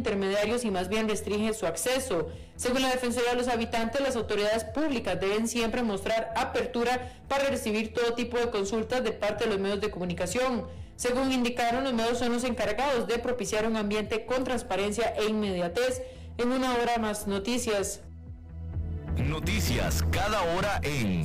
intermediarios y más bien restringe su acceso. Según la Defensoría de los Habitantes, las autoridades públicas deben siempre mostrar apertura para recibir todo tipo de consultas de parte de los medios de comunicación. Según indicaron, los medios son los encargados de propiciar un ambiente con transparencia e inmediatez. En una hora más noticias. Noticias cada hora en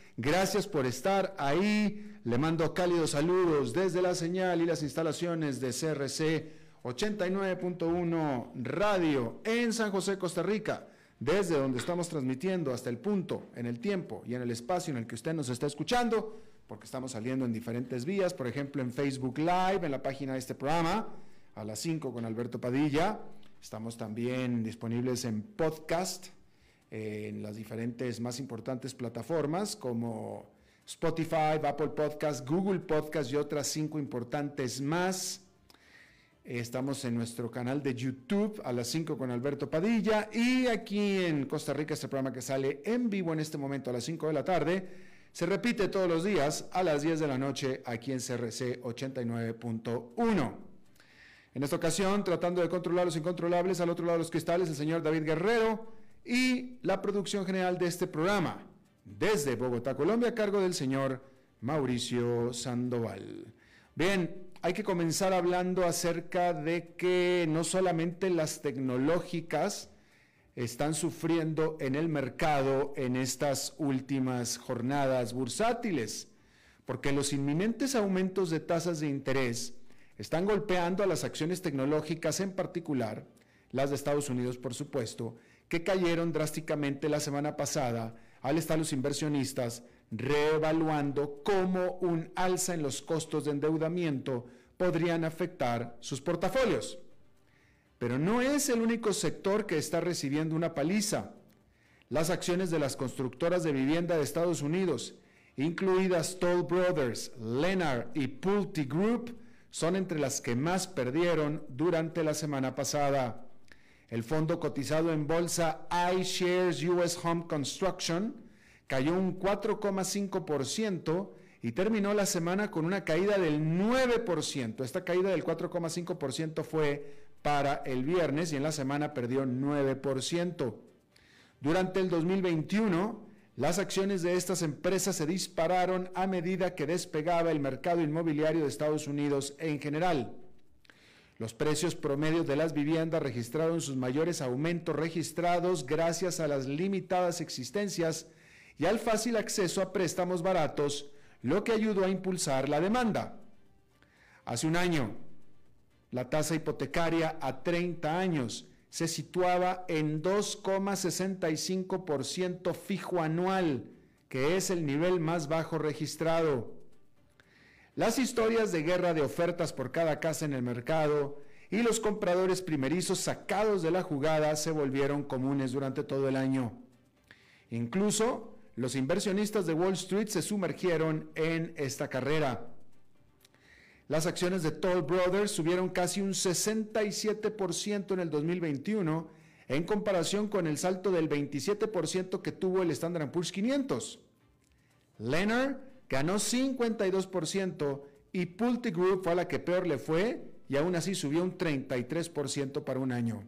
Gracias por estar ahí. Le mando cálidos saludos desde la señal y las instalaciones de CRC 89.1 Radio en San José, Costa Rica, desde donde estamos transmitiendo hasta el punto, en el tiempo y en el espacio en el que usted nos está escuchando, porque estamos saliendo en diferentes vías, por ejemplo en Facebook Live, en la página de este programa, a las 5 con Alberto Padilla. Estamos también disponibles en podcast en las diferentes más importantes plataformas como Spotify, Apple Podcast, Google Podcast y otras cinco importantes más. Estamos en nuestro canal de YouTube a las 5 con Alberto Padilla y aquí en Costa Rica este programa que sale en vivo en este momento a las 5 de la tarde se repite todos los días a las 10 de la noche aquí en CRC 89.1. En esta ocasión, tratando de controlar los incontrolables, al otro lado de los cristales, el señor David Guerrero y la producción general de este programa, desde Bogotá, Colombia, a cargo del señor Mauricio Sandoval. Bien, hay que comenzar hablando acerca de que no solamente las tecnológicas están sufriendo en el mercado en estas últimas jornadas bursátiles, porque los inminentes aumentos de tasas de interés están golpeando a las acciones tecnológicas en particular, las de Estados Unidos por supuesto, que cayeron drásticamente la semana pasada al estar los inversionistas reevaluando cómo un alza en los costos de endeudamiento podrían afectar sus portafolios. Pero no es el único sector que está recibiendo una paliza. Las acciones de las constructoras de vivienda de Estados Unidos, incluidas Toll Brothers, Lennar y Pulte Group, son entre las que más perdieron durante la semana pasada. El fondo cotizado en bolsa iShares US Home Construction cayó un 4,5% y terminó la semana con una caída del 9%. Esta caída del 4,5% fue para el viernes y en la semana perdió 9%. Durante el 2021, las acciones de estas empresas se dispararon a medida que despegaba el mercado inmobiliario de Estados Unidos en general. Los precios promedios de las viviendas registraron sus mayores aumentos registrados gracias a las limitadas existencias y al fácil acceso a préstamos baratos, lo que ayudó a impulsar la demanda. Hace un año, la tasa hipotecaria a 30 años se situaba en 2,65% fijo anual, que es el nivel más bajo registrado. Las historias de guerra de ofertas por cada casa en el mercado y los compradores primerizos sacados de la jugada se volvieron comunes durante todo el año. Incluso los inversionistas de Wall Street se sumergieron en esta carrera. Las acciones de Toll Brothers subieron casi un 67% en el 2021 en comparación con el salto del 27% que tuvo el Standard Poor's 500. Leonard ganó 52% y Group fue a la que peor le fue y aún así subió un 33% para un año.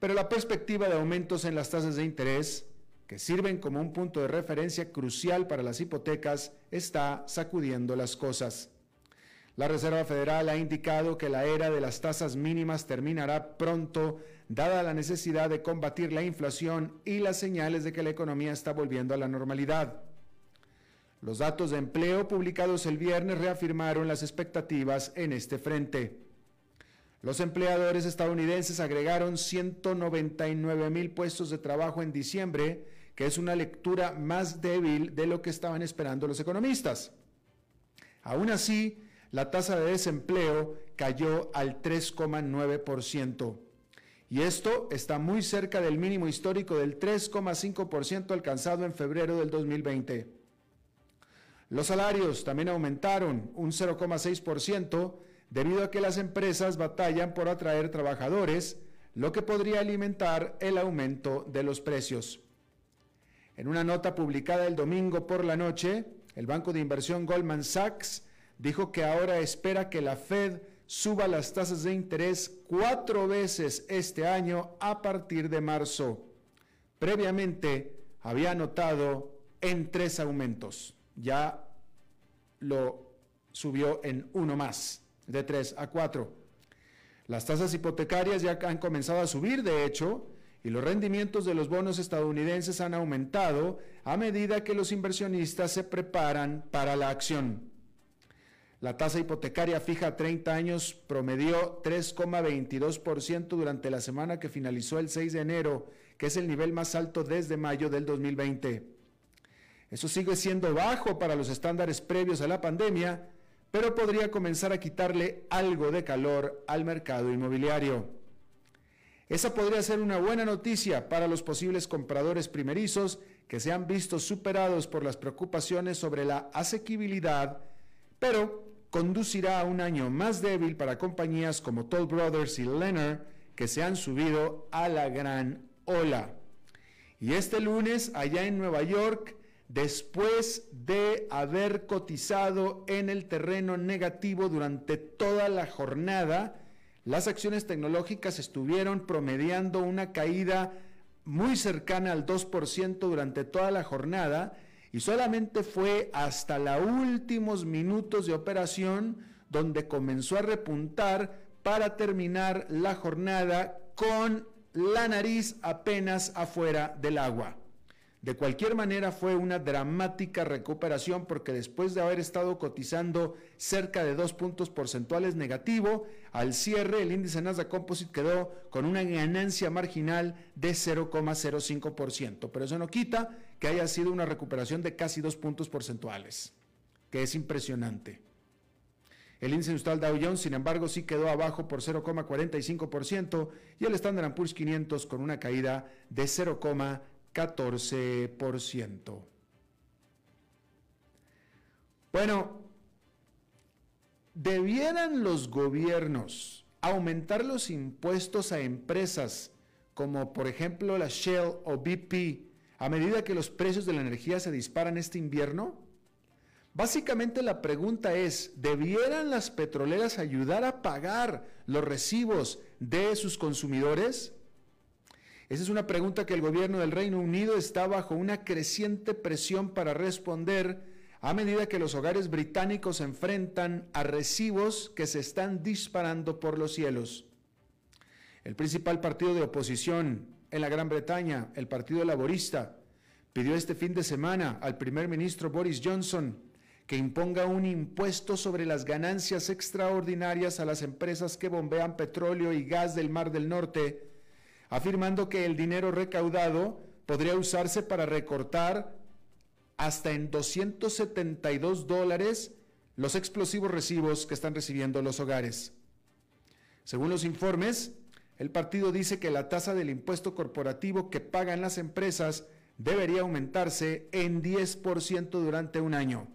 Pero la perspectiva de aumentos en las tasas de interés, que sirven como un punto de referencia crucial para las hipotecas, está sacudiendo las cosas. La Reserva Federal ha indicado que la era de las tasas mínimas terminará pronto, dada la necesidad de combatir la inflación y las señales de que la economía está volviendo a la normalidad. Los datos de empleo publicados el viernes reafirmaron las expectativas en este frente. Los empleadores estadounidenses agregaron 199 mil puestos de trabajo en diciembre, que es una lectura más débil de lo que estaban esperando los economistas. Aún así, la tasa de desempleo cayó al 3,9%. Y esto está muy cerca del mínimo histórico del 3,5% alcanzado en febrero del 2020. Los salarios también aumentaron un 0,6% debido a que las empresas batallan por atraer trabajadores, lo que podría alimentar el aumento de los precios. En una nota publicada el domingo por la noche, el banco de inversión Goldman Sachs dijo que ahora espera que la Fed suba las tasas de interés cuatro veces este año a partir de marzo. Previamente había anotado en tres aumentos ya lo subió en uno más, de 3 a 4. Las tasas hipotecarias ya han comenzado a subir, de hecho, y los rendimientos de los bonos estadounidenses han aumentado a medida que los inversionistas se preparan para la acción. La tasa hipotecaria fija a 30 años promedió 3,22% durante la semana que finalizó el 6 de enero, que es el nivel más alto desde mayo del 2020. Eso sigue siendo bajo para los estándares previos a la pandemia, pero podría comenzar a quitarle algo de calor al mercado inmobiliario. Esa podría ser una buena noticia para los posibles compradores primerizos que se han visto superados por las preocupaciones sobre la asequibilidad, pero conducirá a un año más débil para compañías como Toll Brothers y Lennar que se han subido a la gran ola. Y este lunes, allá en Nueva York, después de haber cotizado en el terreno negativo durante toda la jornada, las acciones tecnológicas estuvieron promediando una caída muy cercana al 2% durante toda la jornada y solamente fue hasta los últimos minutos de operación donde comenzó a repuntar para terminar la jornada con la nariz apenas afuera del agua. De cualquier manera fue una dramática recuperación porque después de haber estado cotizando cerca de dos puntos porcentuales negativo, al cierre el índice Nasdaq Composite quedó con una ganancia marginal de 0,05%, pero eso no quita que haya sido una recuperación de casi dos puntos porcentuales, que es impresionante. El índice industrial Dow Jones, sin embargo, sí quedó abajo por 0,45% y el Standard Poor's 500 con una caída de 0,5%. 14%. Bueno, ¿debieran los gobiernos aumentar los impuestos a empresas como por ejemplo la Shell o BP a medida que los precios de la energía se disparan este invierno? Básicamente la pregunta es, ¿debieran las petroleras ayudar a pagar los recibos de sus consumidores? Esa es una pregunta que el gobierno del Reino Unido está bajo una creciente presión para responder a medida que los hogares británicos enfrentan a recibos que se están disparando por los cielos. El principal partido de oposición en la Gran Bretaña, el Partido Laborista, pidió este fin de semana al primer ministro Boris Johnson que imponga un impuesto sobre las ganancias extraordinarias a las empresas que bombean petróleo y gas del Mar del Norte afirmando que el dinero recaudado podría usarse para recortar hasta en 272 dólares los explosivos recibos que están recibiendo los hogares. Según los informes, el partido dice que la tasa del impuesto corporativo que pagan las empresas debería aumentarse en 10% durante un año.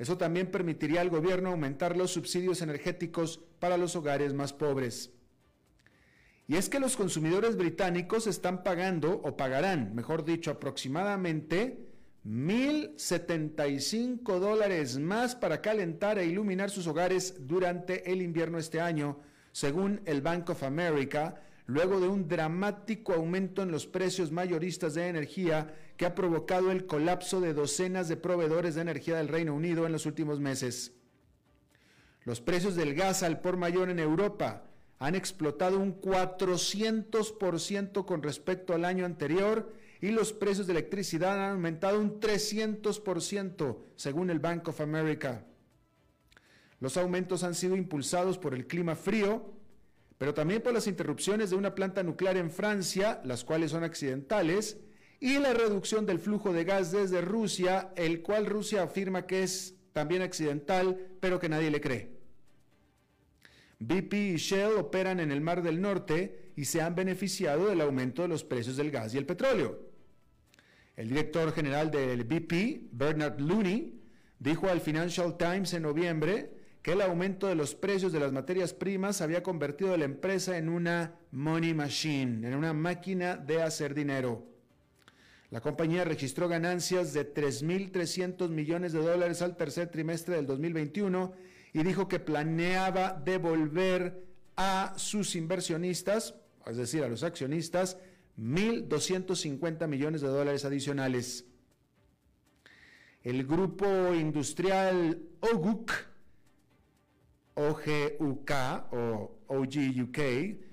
Eso también permitiría al gobierno aumentar los subsidios energéticos para los hogares más pobres. Y es que los consumidores británicos están pagando, o pagarán, mejor dicho, aproximadamente 1.075 dólares más para calentar e iluminar sus hogares durante el invierno este año, según el Bank of America, luego de un dramático aumento en los precios mayoristas de energía que ha provocado el colapso de docenas de proveedores de energía del Reino Unido en los últimos meses. Los precios del gas al por mayor en Europa han explotado un 400% con respecto al año anterior y los precios de electricidad han aumentado un 300% según el Bank of America. Los aumentos han sido impulsados por el clima frío, pero también por las interrupciones de una planta nuclear en Francia, las cuales son accidentales, y la reducción del flujo de gas desde Rusia, el cual Rusia afirma que es también accidental, pero que nadie le cree. BP y Shell operan en el Mar del Norte y se han beneficiado del aumento de los precios del gas y el petróleo. El director general del BP, Bernard Looney, dijo al Financial Times en noviembre que el aumento de los precios de las materias primas había convertido a la empresa en una money machine, en una máquina de hacer dinero. La compañía registró ganancias de 3.300 millones de dólares al tercer trimestre del 2021 y dijo que planeaba devolver a sus inversionistas, es decir, a los accionistas, 1.250 millones de dólares adicionales. El grupo industrial OGUK, OGUK o OGUK,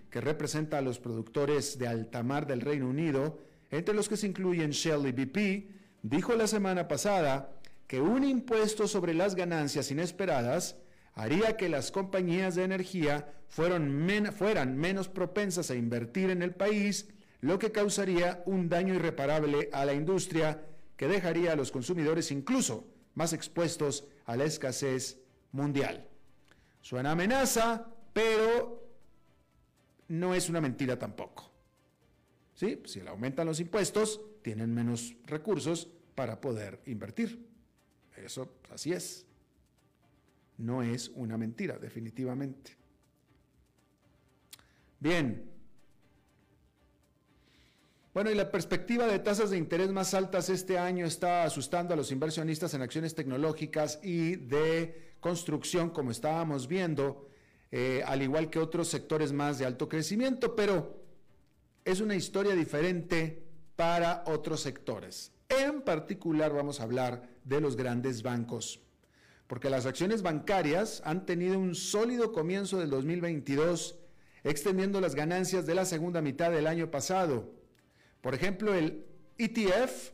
que representa a los productores de alta mar del Reino Unido, entre los que se incluyen Shell y BP, dijo la semana pasada que un impuesto sobre las ganancias inesperadas haría que las compañías de energía fueran menos propensas a invertir en el país, lo que causaría un daño irreparable a la industria que dejaría a los consumidores incluso más expuestos a la escasez mundial. Suena amenaza, pero no es una mentira tampoco. ¿Sí? Si le aumentan los impuestos, tienen menos recursos para poder invertir. Eso así es no es una mentira, definitivamente. Bien. Bueno, y la perspectiva de tasas de interés más altas este año está asustando a los inversionistas en acciones tecnológicas y de construcción, como estábamos viendo, eh, al igual que otros sectores más de alto crecimiento, pero es una historia diferente para otros sectores. En particular vamos a hablar de los grandes bancos porque las acciones bancarias han tenido un sólido comienzo del 2022, extendiendo las ganancias de la segunda mitad del año pasado. Por ejemplo, el ETF,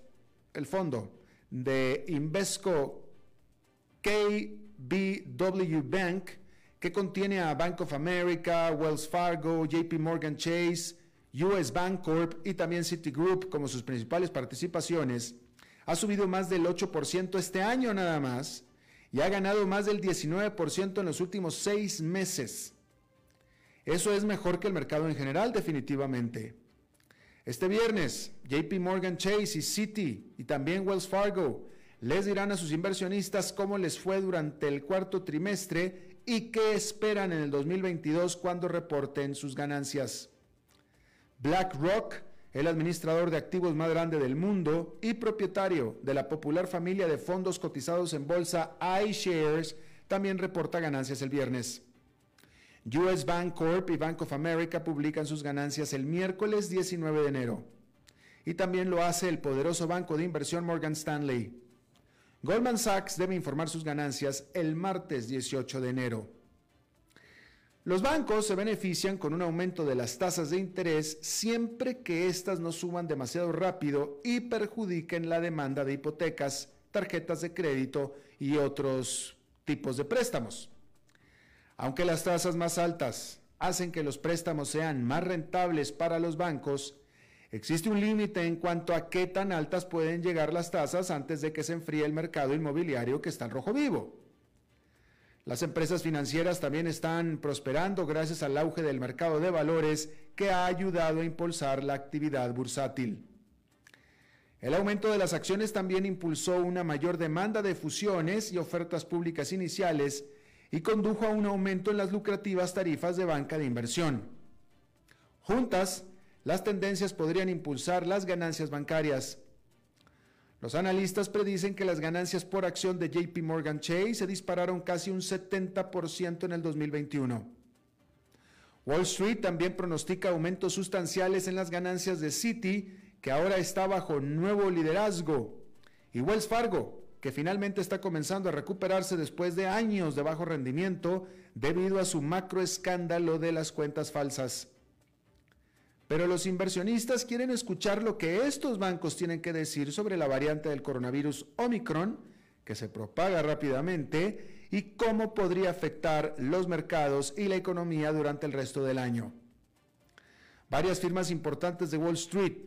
el fondo de Invesco KBW Bank, que contiene a Bank of America, Wells Fargo, JP Morgan Chase, US Bank Corp y también Citigroup como sus principales participaciones, ha subido más del 8% este año nada más y ha ganado más del 19% en los últimos seis meses. Eso es mejor que el mercado en general, definitivamente. Este viernes, JP Morgan Chase y Citi y también Wells Fargo les dirán a sus inversionistas cómo les fue durante el cuarto trimestre y qué esperan en el 2022 cuando reporten sus ganancias. BlackRock el administrador de activos más grande del mundo y propietario de la popular familia de fondos cotizados en bolsa iShares, también reporta ganancias el viernes. US Bank Corp y Bank of America publican sus ganancias el miércoles 19 de enero. Y también lo hace el poderoso banco de inversión Morgan Stanley. Goldman Sachs debe informar sus ganancias el martes 18 de enero. Los bancos se benefician con un aumento de las tasas de interés siempre que éstas no suban demasiado rápido y perjudiquen la demanda de hipotecas, tarjetas de crédito y otros tipos de préstamos. Aunque las tasas más altas hacen que los préstamos sean más rentables para los bancos, existe un límite en cuanto a qué tan altas pueden llegar las tasas antes de que se enfríe el mercado inmobiliario que está en rojo vivo. Las empresas financieras también están prosperando gracias al auge del mercado de valores que ha ayudado a impulsar la actividad bursátil. El aumento de las acciones también impulsó una mayor demanda de fusiones y ofertas públicas iniciales y condujo a un aumento en las lucrativas tarifas de banca de inversión. Juntas, las tendencias podrían impulsar las ganancias bancarias. Los analistas predicen que las ganancias por acción de JP Morgan Chase se dispararon casi un 70% en el 2021. Wall Street también pronostica aumentos sustanciales en las ganancias de Citi, que ahora está bajo nuevo liderazgo, y Wells Fargo, que finalmente está comenzando a recuperarse después de años de bajo rendimiento debido a su macro escándalo de las cuentas falsas. Pero los inversionistas quieren escuchar lo que estos bancos tienen que decir sobre la variante del coronavirus Omicron, que se propaga rápidamente, y cómo podría afectar los mercados y la economía durante el resto del año. Varias firmas importantes de Wall Street,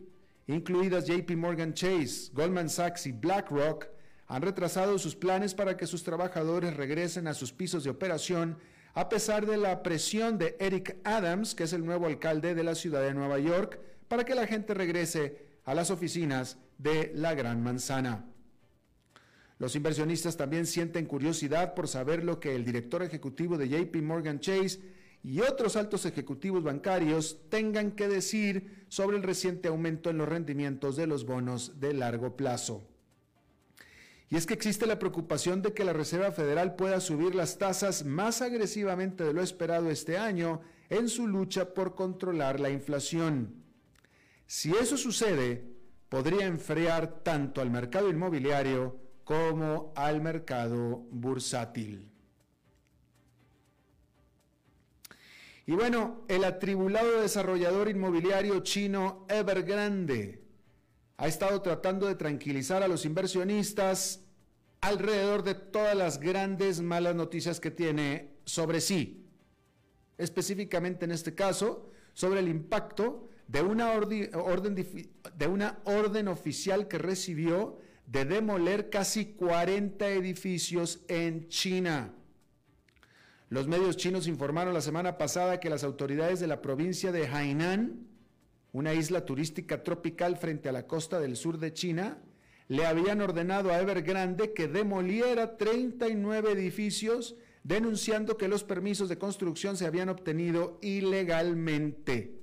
incluidas JP Morgan Chase, Goldman Sachs y BlackRock, han retrasado sus planes para que sus trabajadores regresen a sus pisos de operación a pesar de la presión de Eric Adams, que es el nuevo alcalde de la ciudad de Nueva York, para que la gente regrese a las oficinas de la Gran Manzana. Los inversionistas también sienten curiosidad por saber lo que el director ejecutivo de JP Morgan Chase y otros altos ejecutivos bancarios tengan que decir sobre el reciente aumento en los rendimientos de los bonos de largo plazo. Y es que existe la preocupación de que la Reserva Federal pueda subir las tasas más agresivamente de lo esperado este año en su lucha por controlar la inflación. Si eso sucede, podría enfriar tanto al mercado inmobiliario como al mercado bursátil. Y bueno, el atribulado desarrollador inmobiliario chino Evergrande ha estado tratando de tranquilizar a los inversionistas alrededor de todas las grandes malas noticias que tiene sobre sí. Específicamente en este caso, sobre el impacto de una orden, de una orden oficial que recibió de demoler casi 40 edificios en China. Los medios chinos informaron la semana pasada que las autoridades de la provincia de Hainan, una isla turística tropical frente a la costa del sur de China, le habían ordenado a Evergrande que demoliera 39 edificios, denunciando que los permisos de construcción se habían obtenido ilegalmente.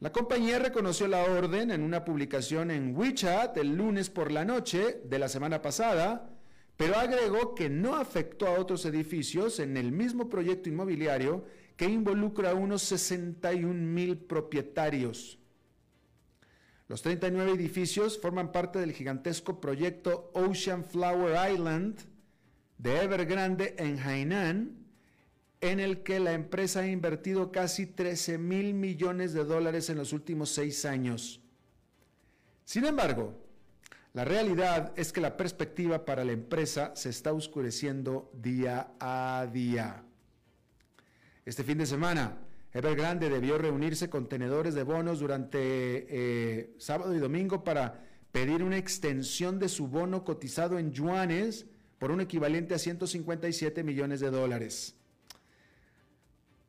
La compañía reconoció la orden en una publicación en WeChat el lunes por la noche de la semana pasada, pero agregó que no afectó a otros edificios en el mismo proyecto inmobiliario que involucra a unos 61 mil propietarios. Los 39 edificios forman parte del gigantesco proyecto Ocean Flower Island de Evergrande en Hainan, en el que la empresa ha invertido casi 13 mil millones de dólares en los últimos seis años. Sin embargo, la realidad es que la perspectiva para la empresa se está oscureciendo día a día. Este fin de semana, Evergrande debió reunirse con tenedores de bonos durante eh, sábado y domingo para pedir una extensión de su bono cotizado en yuanes por un equivalente a 157 millones de dólares.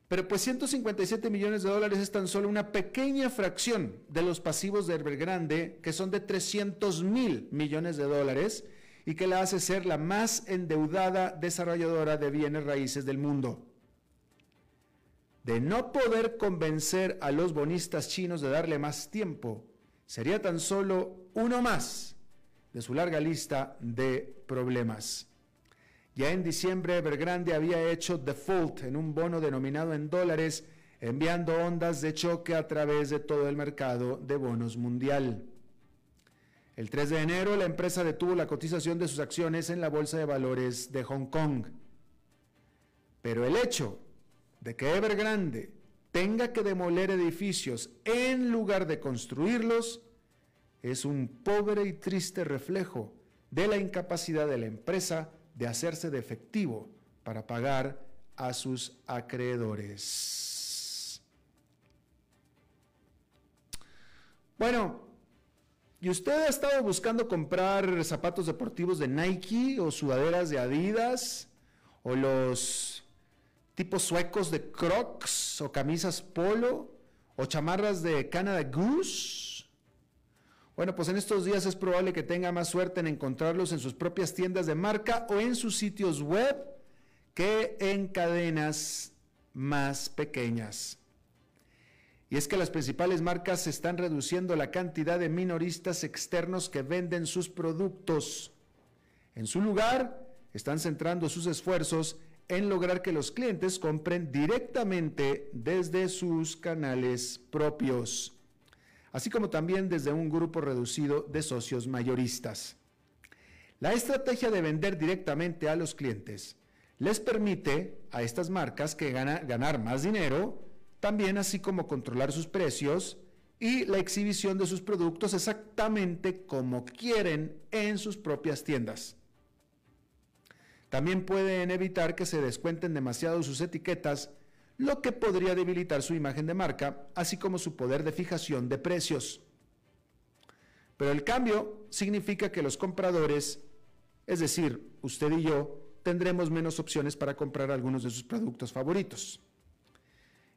Pero pues 157 millones de dólares es tan solo una pequeña fracción de los pasivos de Evergrande, que son de 300 mil millones de dólares y que la hace ser la más endeudada desarrolladora de bienes raíces del mundo de no poder convencer a los bonistas chinos de darle más tiempo, sería tan solo uno más de su larga lista de problemas. Ya en diciembre, Evergrande había hecho default en un bono denominado en dólares, enviando ondas de choque a través de todo el mercado de bonos mundial. El 3 de enero, la empresa detuvo la cotización de sus acciones en la Bolsa de Valores de Hong Kong. Pero el hecho de que Evergrande tenga que demoler edificios en lugar de construirlos es un pobre y triste reflejo de la incapacidad de la empresa de hacerse de efectivo para pagar a sus acreedores. Bueno, ¿y usted ha estado buscando comprar zapatos deportivos de Nike o sudaderas de Adidas o los tipos suecos de crocs o camisas polo o chamarras de Canada Goose. Bueno, pues en estos días es probable que tenga más suerte en encontrarlos en sus propias tiendas de marca o en sus sitios web que en cadenas más pequeñas. y es que las principales marcas están reduciendo la cantidad de minoristas externos que venden sus productos. En su lugar, están centrando sus esfuerzos en lograr que los clientes compren directamente desde sus canales propios, así como también desde un grupo reducido de socios mayoristas. La estrategia de vender directamente a los clientes les permite a estas marcas que ganar más dinero, también así como controlar sus precios y la exhibición de sus productos exactamente como quieren en sus propias tiendas. También pueden evitar que se descuenten demasiado sus etiquetas, lo que podría debilitar su imagen de marca, así como su poder de fijación de precios. Pero el cambio significa que los compradores, es decir, usted y yo, tendremos menos opciones para comprar algunos de sus productos favoritos.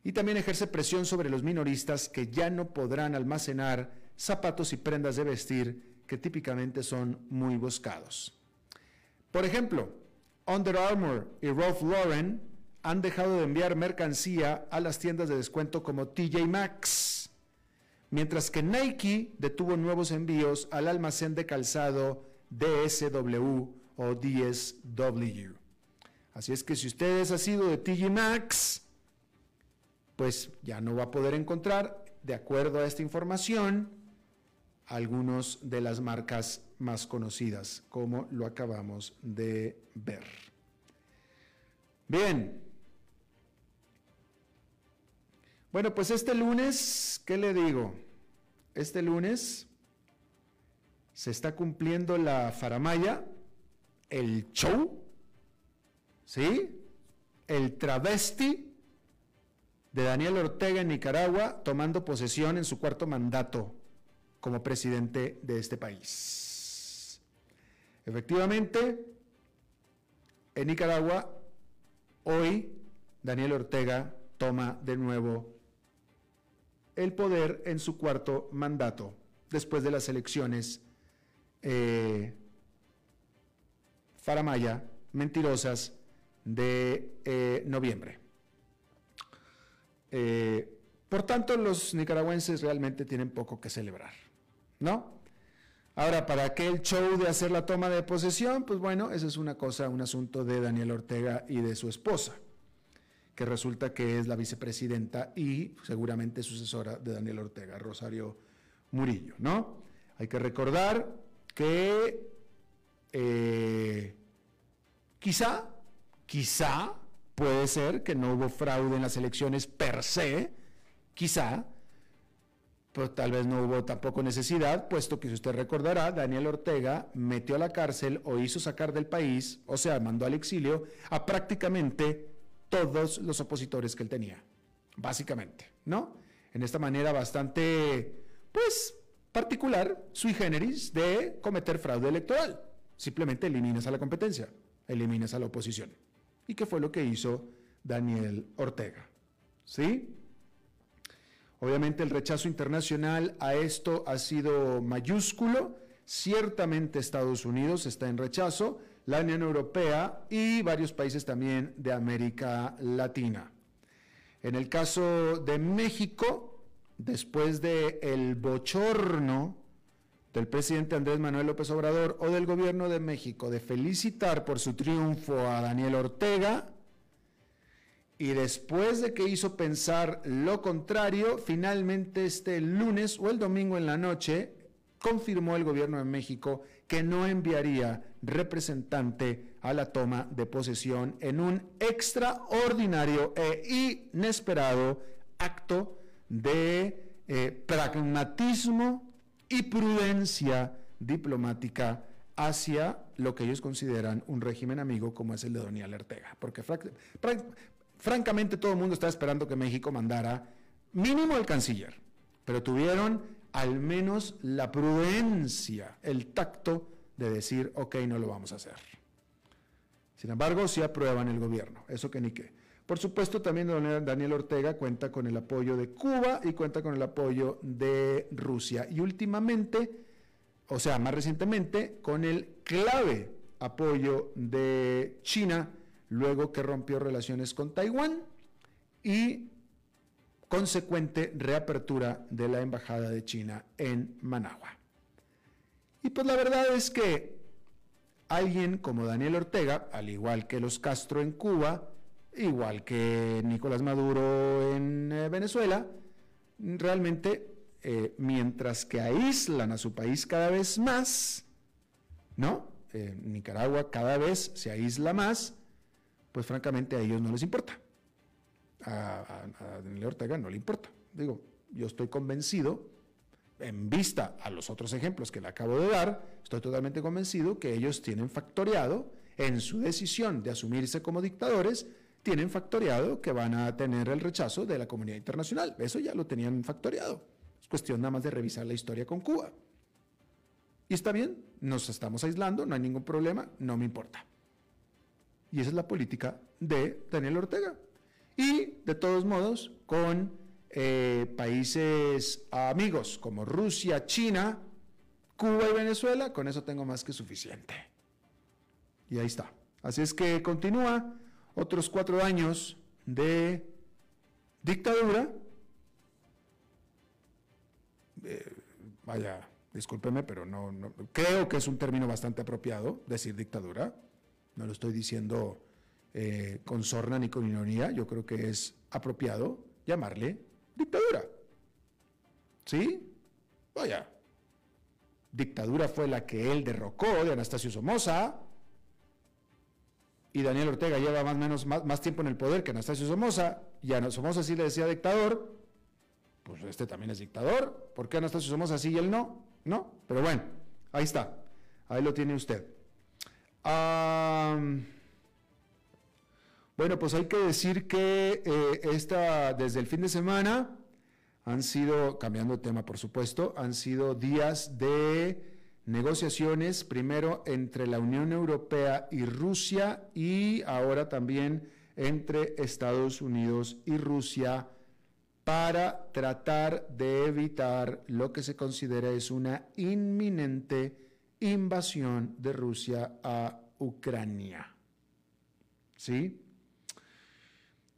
Y también ejerce presión sobre los minoristas que ya no podrán almacenar zapatos y prendas de vestir que típicamente son muy buscados. Por ejemplo, Under Armour y Ralph Lauren han dejado de enviar mercancía a las tiendas de descuento como TJ Maxx, mientras que Nike detuvo nuevos envíos al almacén de calzado DSW o DSW. Así es que si usted ha sido de TJ Maxx, pues ya no va a poder encontrar, de acuerdo a esta información, algunos de las marcas más conocidas, como lo acabamos de ver. Bien. Bueno, pues este lunes, ¿qué le digo? Este lunes se está cumpliendo la faramaya, el show, ¿sí? El travesti de Daniel Ortega en Nicaragua tomando posesión en su cuarto mandato como presidente de este país. Efectivamente, en Nicaragua, hoy Daniel Ortega toma de nuevo el poder en su cuarto mandato, después de las elecciones eh, faramaya, mentirosas, de eh, noviembre. Eh, por tanto, los nicaragüenses realmente tienen poco que celebrar. ¿No? Ahora, ¿para qué el show de hacer la toma de posesión? Pues bueno, esa es una cosa, un asunto de Daniel Ortega y de su esposa, que resulta que es la vicepresidenta y seguramente sucesora de Daniel Ortega, Rosario Murillo, ¿no? Hay que recordar que eh, quizá, quizá puede ser que no hubo fraude en las elecciones per se, quizá, pues tal vez no hubo tampoco necesidad, puesto que si usted recordará, Daniel Ortega metió a la cárcel o hizo sacar del país, o sea, mandó al exilio a prácticamente todos los opositores que él tenía, básicamente, ¿no? En esta manera bastante, pues, particular, sui generis, de cometer fraude electoral. Simplemente eliminas a la competencia, eliminas a la oposición. ¿Y qué fue lo que hizo Daniel Ortega? ¿Sí? Obviamente el rechazo internacional a esto ha sido mayúsculo. Ciertamente Estados Unidos está en rechazo, la Unión Europea y varios países también de América Latina. En el caso de México, después del el bochorno del presidente Andrés Manuel López Obrador o del gobierno de México de felicitar por su triunfo a Daniel Ortega, y después de que hizo pensar lo contrario, finalmente este lunes o el domingo en la noche confirmó el gobierno de México que no enviaría representante a la toma de posesión en un extraordinario e inesperado acto de eh, pragmatismo y prudencia diplomática hacia lo que ellos consideran un régimen amigo como es el de Daniel Ortega. Porque francamente todo el mundo estaba esperando que México mandara mínimo el canciller, pero tuvieron al menos la prudencia, el tacto de decir, ok, no lo vamos a hacer. Sin embargo, sí aprueban el gobierno, eso que ni qué. Por supuesto, también Daniel Ortega cuenta con el apoyo de Cuba y cuenta con el apoyo de Rusia. Y últimamente, o sea, más recientemente, con el clave apoyo de China luego que rompió relaciones con Taiwán y consecuente reapertura de la Embajada de China en Managua. Y pues la verdad es que alguien como Daniel Ortega, al igual que los Castro en Cuba, igual que Nicolás Maduro en eh, Venezuela, realmente eh, mientras que aíslan a su país cada vez más, ¿no? Eh, Nicaragua cada vez se aísla más, pues francamente a ellos no les importa. A, a Daniel Ortega no le importa. Digo, yo estoy convencido, en vista a los otros ejemplos que le acabo de dar, estoy totalmente convencido que ellos tienen factoreado en su decisión de asumirse como dictadores, tienen factoreado que van a tener el rechazo de la comunidad internacional. Eso ya lo tenían factoreado. Es cuestión nada más de revisar la historia con Cuba. Y está bien, nos estamos aislando, no hay ningún problema, no me importa. Y esa es la política de Daniel Ortega. Y de todos modos, con eh, países amigos como Rusia, China, Cuba y Venezuela, con eso tengo más que suficiente. Y ahí está. Así es que continúa otros cuatro años de dictadura. Eh, vaya, discúlpeme, pero no, creo que es un término bastante apropiado decir dictadura. No lo estoy diciendo eh, con sorna ni con ironía. Yo creo que es apropiado llamarle dictadura. ¿Sí? Vaya. Dictadura fue la que él derrocó de Anastasio Somoza. Y Daniel Ortega lleva más menos más, tiempo en el poder que Anastasio Somoza. Y a Somoza sí le decía dictador. Pues este también es dictador. ¿Por qué Anastasio Somoza sí y él no? No. Pero bueno, ahí está. Ahí lo tiene usted. Bueno, pues hay que decir que eh, esta, desde el fin de semana han sido, cambiando de tema por supuesto, han sido días de negociaciones, primero entre la Unión Europea y Rusia y ahora también entre Estados Unidos y Rusia para tratar de evitar lo que se considera es una inminente invasión de Rusia a Ucrania. ¿Sí?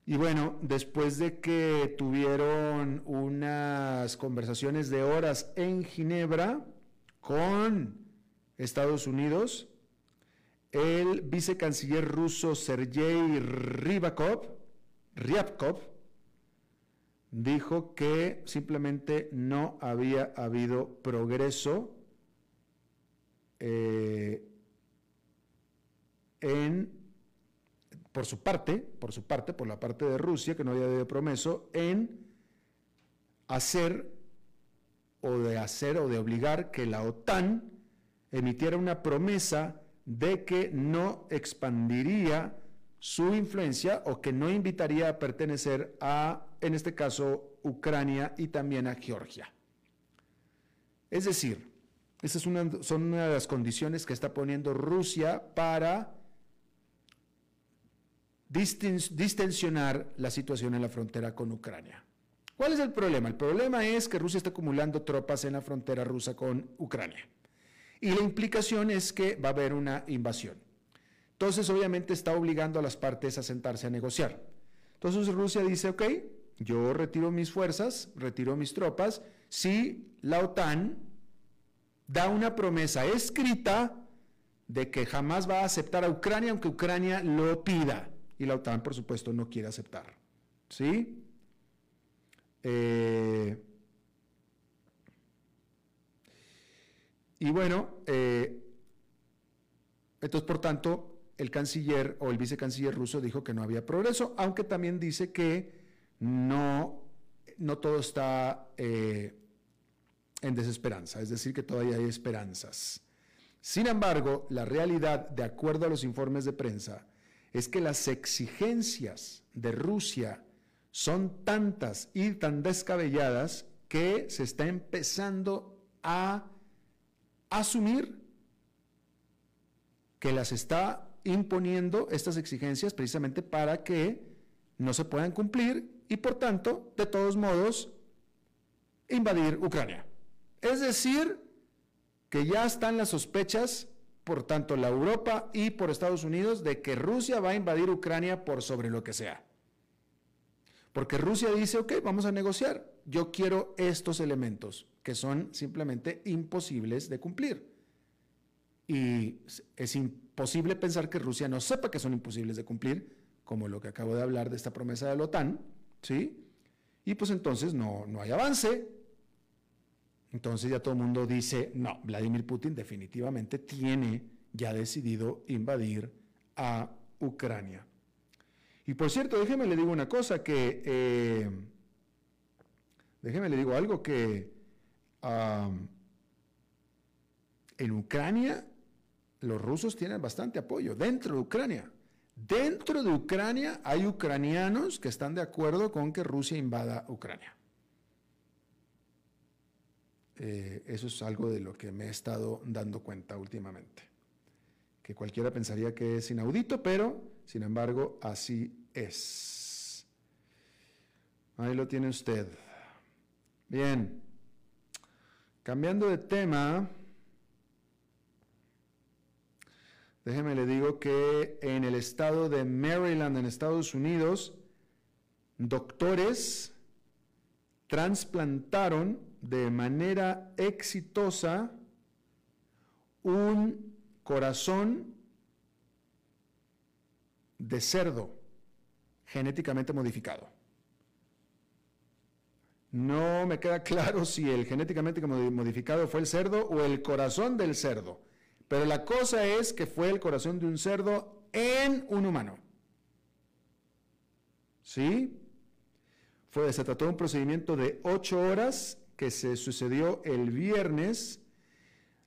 Y bueno, después de que tuvieron unas conversaciones de horas en Ginebra, con Estados Unidos, el vicecanciller ruso Sergei Ryabkov, dijo que simplemente no había habido progreso eh, en, por su parte, por su parte, por la parte de Rusia, que no había habido progreso en hacer o de hacer o de obligar que la OTAN emitiera una promesa de que no expandiría su influencia o que no invitaría a pertenecer a, en este caso, Ucrania y también a Georgia. Es decir, esas son una de las condiciones que está poniendo Rusia para distensionar la situación en la frontera con Ucrania. ¿Cuál es el problema? El problema es que Rusia está acumulando tropas en la frontera rusa con Ucrania. Y la implicación es que va a haber una invasión. Entonces, obviamente, está obligando a las partes a sentarse a negociar. Entonces, Rusia dice, ok, yo retiro mis fuerzas, retiro mis tropas, si la OTAN da una promesa escrita de que jamás va a aceptar a Ucrania, aunque Ucrania lo pida. Y la OTAN, por supuesto, no quiere aceptar. ¿Sí? Eh, y bueno, eh, entonces por tanto, el canciller o el vicecanciller ruso dijo que no había progreso, aunque también dice que no, no todo está eh, en desesperanza, es decir, que todavía hay esperanzas. Sin embargo, la realidad, de acuerdo a los informes de prensa, es que las exigencias de Rusia son tantas y tan descabelladas que se está empezando a asumir que las está imponiendo estas exigencias precisamente para que no se puedan cumplir y por tanto, de todos modos, invadir Ucrania. Es decir, que ya están las sospechas por tanto la Europa y por Estados Unidos de que Rusia va a invadir Ucrania por sobre lo que sea. Porque Rusia dice, ok, vamos a negociar. Yo quiero estos elementos que son simplemente imposibles de cumplir. Y es imposible pensar que Rusia no sepa que son imposibles de cumplir, como lo que acabo de hablar de esta promesa de la OTAN, ¿sí? Y pues entonces no, no hay avance. Entonces ya todo el mundo dice, no, Vladimir Putin definitivamente tiene ya decidido invadir a Ucrania. Y por cierto, déjeme le digo una cosa que, eh, déjeme le digo algo que en Ucrania los rusos tienen bastante apoyo dentro de Ucrania. Dentro de Ucrania hay ucranianos que están de acuerdo con que Rusia invada Ucrania. Eh, eso es algo de lo que me he estado dando cuenta últimamente. Que cualquiera pensaría que es inaudito, pero sin embargo así es. Ahí lo tiene usted. Bien. Cambiando de tema. Déjeme le digo que en el estado de Maryland, en Estados Unidos, doctores transplantaron de manera exitosa un corazón de cerdo genéticamente modificado. No me queda claro si el genéticamente modificado fue el cerdo o el corazón del cerdo. Pero la cosa es que fue el corazón de un cerdo en un humano. ¿Sí? Fue, se trató de un procedimiento de ocho horas que se sucedió el viernes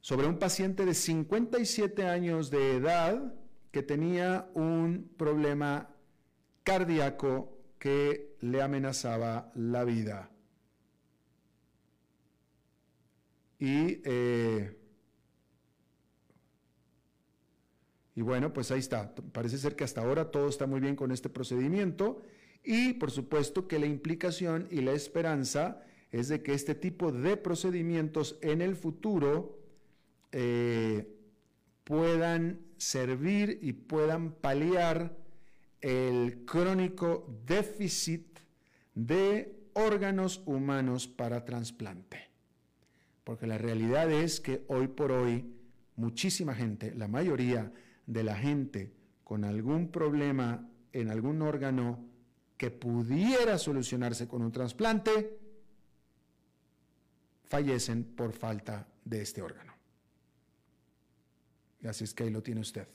sobre un paciente de 57 años de edad que tenía un problema cardíaco que le amenazaba la vida. Y eh, Y bueno, pues ahí está. Parece ser que hasta ahora todo está muy bien con este procedimiento y por supuesto que la implicación y la esperanza es de que este tipo de procedimientos en el futuro eh, puedan servir y puedan paliar el crónico déficit de órganos humanos para trasplante. Porque la realidad es que hoy por hoy muchísima gente, la mayoría, de la gente con algún problema en algún órgano que pudiera solucionarse con un trasplante, fallecen por falta de este órgano. Y así es que ahí lo tiene usted.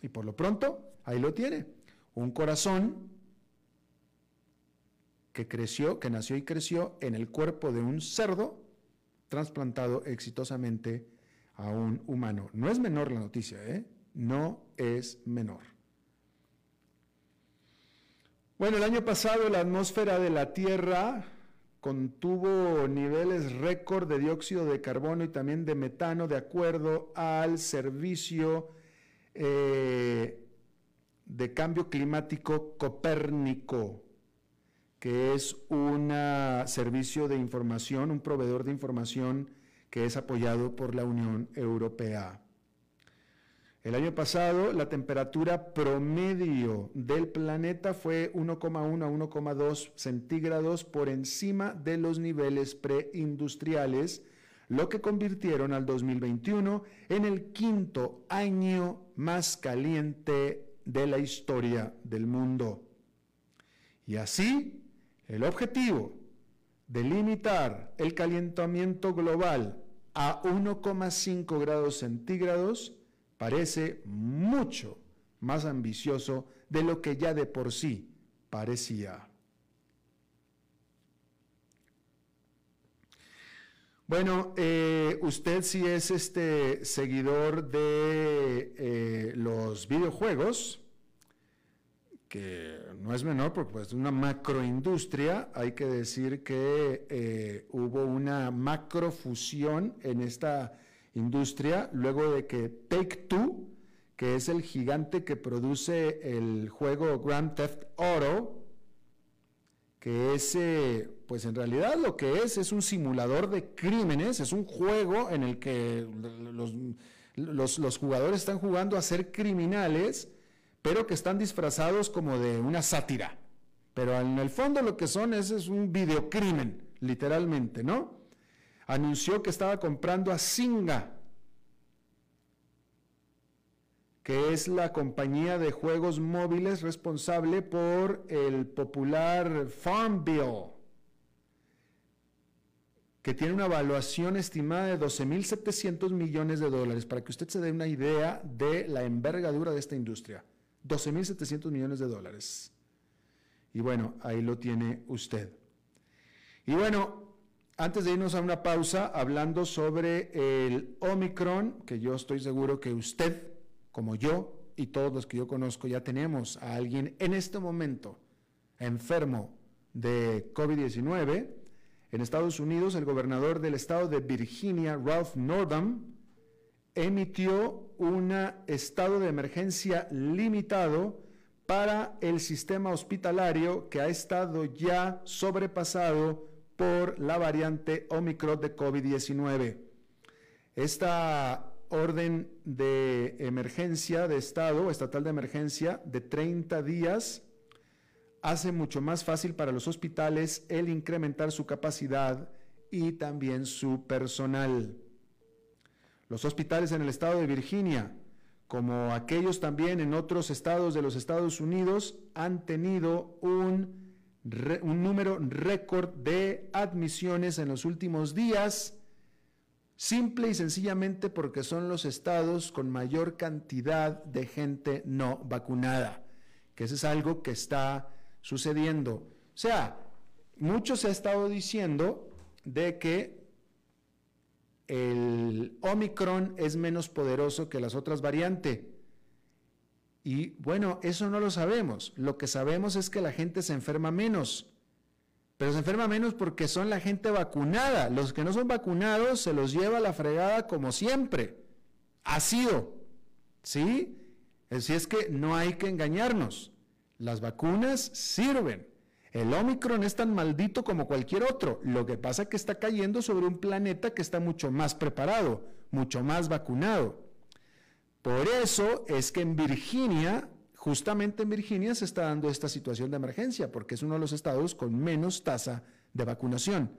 Y por lo pronto, ahí lo tiene. Un corazón que creció, que nació y creció en el cuerpo de un cerdo, trasplantado exitosamente a un humano. No es menor la noticia, ¿eh? no es menor. Bueno, el año pasado la atmósfera de la Tierra contuvo niveles récord de dióxido de carbono y también de metano de acuerdo al servicio eh, de cambio climático Copérnico, que es un servicio de información, un proveedor de información que es apoyado por la Unión Europea. El año pasado la temperatura promedio del planeta fue 1,1 a 1,2 centígrados por encima de los niveles preindustriales, lo que convirtieron al 2021 en el quinto año más caliente de la historia del mundo. Y así, el objetivo de limitar el calentamiento global a 1,5 grados centígrados parece mucho más ambicioso de lo que ya de por sí parecía. Bueno, eh, usted si es este seguidor de eh, los videojuegos, que no es menor porque pues, es una macroindustria, hay que decir que eh, hubo una macrofusión en esta industria luego de que Take Two, que es el gigante que produce el juego Grand Theft Auto, que es, eh, pues en realidad lo que es es un simulador de crímenes, es un juego en el que los, los jugadores están jugando a ser criminales, pero que están disfrazados como de una sátira pero en el fondo lo que son es, es un videocrimen, literalmente, ¿no? Anunció que estaba comprando a Singa, que es la compañía de juegos móviles responsable por el popular Farm Bill que tiene una evaluación estimada de 12.700 millones de dólares, para que usted se dé una idea de la envergadura de esta industria. 12.700 millones de dólares. Y bueno, ahí lo tiene usted. Y bueno, antes de irnos a una pausa, hablando sobre el Omicron, que yo estoy seguro que usted, como yo y todos los que yo conozco, ya tenemos a alguien en este momento enfermo de COVID-19, en Estados Unidos, el gobernador del estado de Virginia, Ralph Northam, emitió un estado de emergencia limitado para el sistema hospitalario que ha estado ya sobrepasado por la variante Omicron de COVID-19. Esta orden de emergencia de estado, estatal de emergencia, de 30 días, hace mucho más fácil para los hospitales el incrementar su capacidad y también su personal. Los hospitales en el estado de Virginia, como aquellos también en otros estados de los Estados Unidos, han tenido un, un número récord de admisiones en los últimos días, simple y sencillamente porque son los estados con mayor cantidad de gente no vacunada, que eso es algo que está sucediendo. O sea, mucho se ha estado diciendo de que el Omicron es menos poderoso que las otras variantes. Y bueno, eso no lo sabemos. Lo que sabemos es que la gente se enferma menos. Pero se enferma menos porque son la gente vacunada. Los que no son vacunados se los lleva a la fregada como siempre. Ha sido. ¿Sí? Así es que no hay que engañarnos. Las vacunas sirven. El Omicron es tan maldito como cualquier otro. Lo que pasa es que está cayendo sobre un planeta que está mucho más preparado, mucho más vacunado. Por eso es que en Virginia, justamente en Virginia se está dando esta situación de emergencia, porque es uno de los estados con menos tasa de vacunación.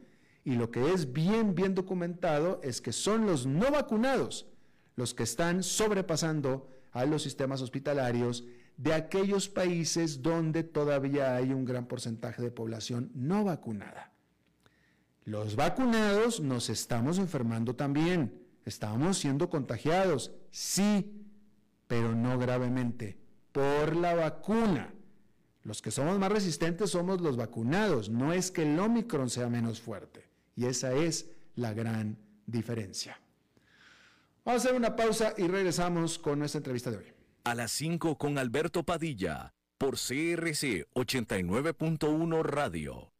Y lo que es bien, bien documentado es que son los no vacunados los que están sobrepasando a los sistemas hospitalarios de aquellos países donde todavía hay un gran porcentaje de población no vacunada. Los vacunados nos estamos enfermando también, estamos siendo contagiados, sí, pero no gravemente, por la vacuna. Los que somos más resistentes somos los vacunados, no es que el Omicron sea menos fuerte, y esa es la gran diferencia. Vamos a hacer una pausa y regresamos con nuestra entrevista de hoy a las 5 con Alberto Padilla por CRC 89.1 Radio.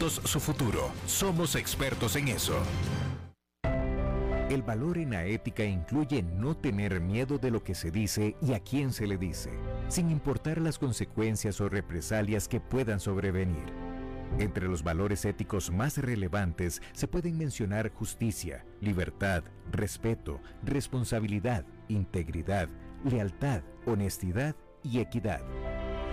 su futuro. Somos expertos en eso. El valor en la ética incluye no tener miedo de lo que se dice y a quién se le dice, sin importar las consecuencias o represalias que puedan sobrevenir. Entre los valores éticos más relevantes se pueden mencionar justicia, libertad, respeto, responsabilidad, integridad, lealtad, honestidad y equidad.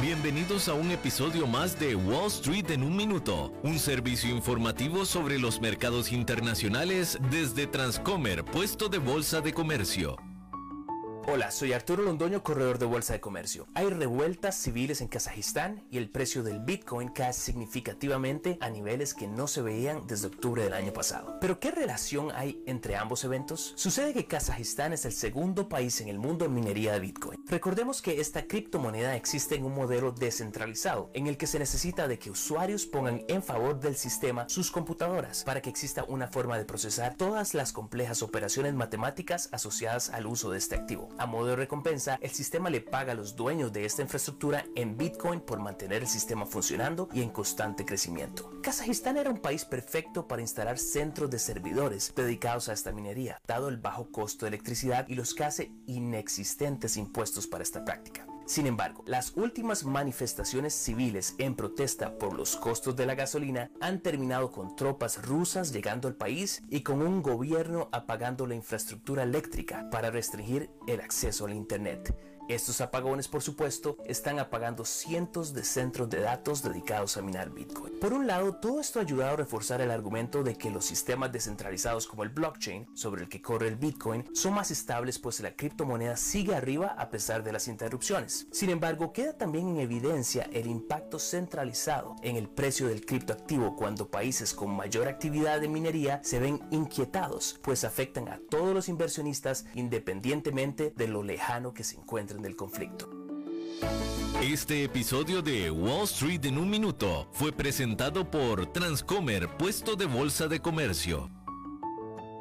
Bienvenidos a un episodio más de Wall Street en un minuto, un servicio informativo sobre los mercados internacionales desde Transcomer, puesto de bolsa de comercio. Hola, soy Arturo Londoño, corredor de Bolsa de Comercio. Hay revueltas civiles en Kazajistán y el precio del Bitcoin cae significativamente a niveles que no se veían desde octubre del año pasado. Pero ¿qué relación hay entre ambos eventos? Sucede que Kazajistán es el segundo país en el mundo en minería de Bitcoin. Recordemos que esta criptomoneda existe en un modelo descentralizado, en el que se necesita de que usuarios pongan en favor del sistema sus computadoras para que exista una forma de procesar todas las complejas operaciones matemáticas asociadas al uso de este activo. A modo de recompensa, el sistema le paga a los dueños de esta infraestructura en Bitcoin por mantener el sistema funcionando y en constante crecimiento. Kazajistán era un país perfecto para instalar centros de servidores dedicados a esta minería, dado el bajo costo de electricidad y los casi inexistentes impuestos para esta práctica. Sin embargo, las últimas manifestaciones civiles en protesta por los costos de la gasolina han terminado con tropas rusas llegando al país y con un gobierno apagando la infraestructura eléctrica para restringir el acceso al Internet. Estos apagones, por supuesto, están apagando cientos de centros de datos dedicados a minar Bitcoin. Por un lado, todo esto ha ayudado a reforzar el argumento de que los sistemas descentralizados como el blockchain, sobre el que corre el Bitcoin, son más estables pues la criptomoneda sigue arriba a pesar de las interrupciones. Sin embargo, queda también en evidencia el impacto centralizado en el precio del criptoactivo cuando países con mayor actividad de minería se ven inquietados, pues afectan a todos los inversionistas independientemente de lo lejano que se encuentren del conflicto. Este episodio de Wall Street en un minuto fue presentado por Transcomer, puesto de bolsa de comercio.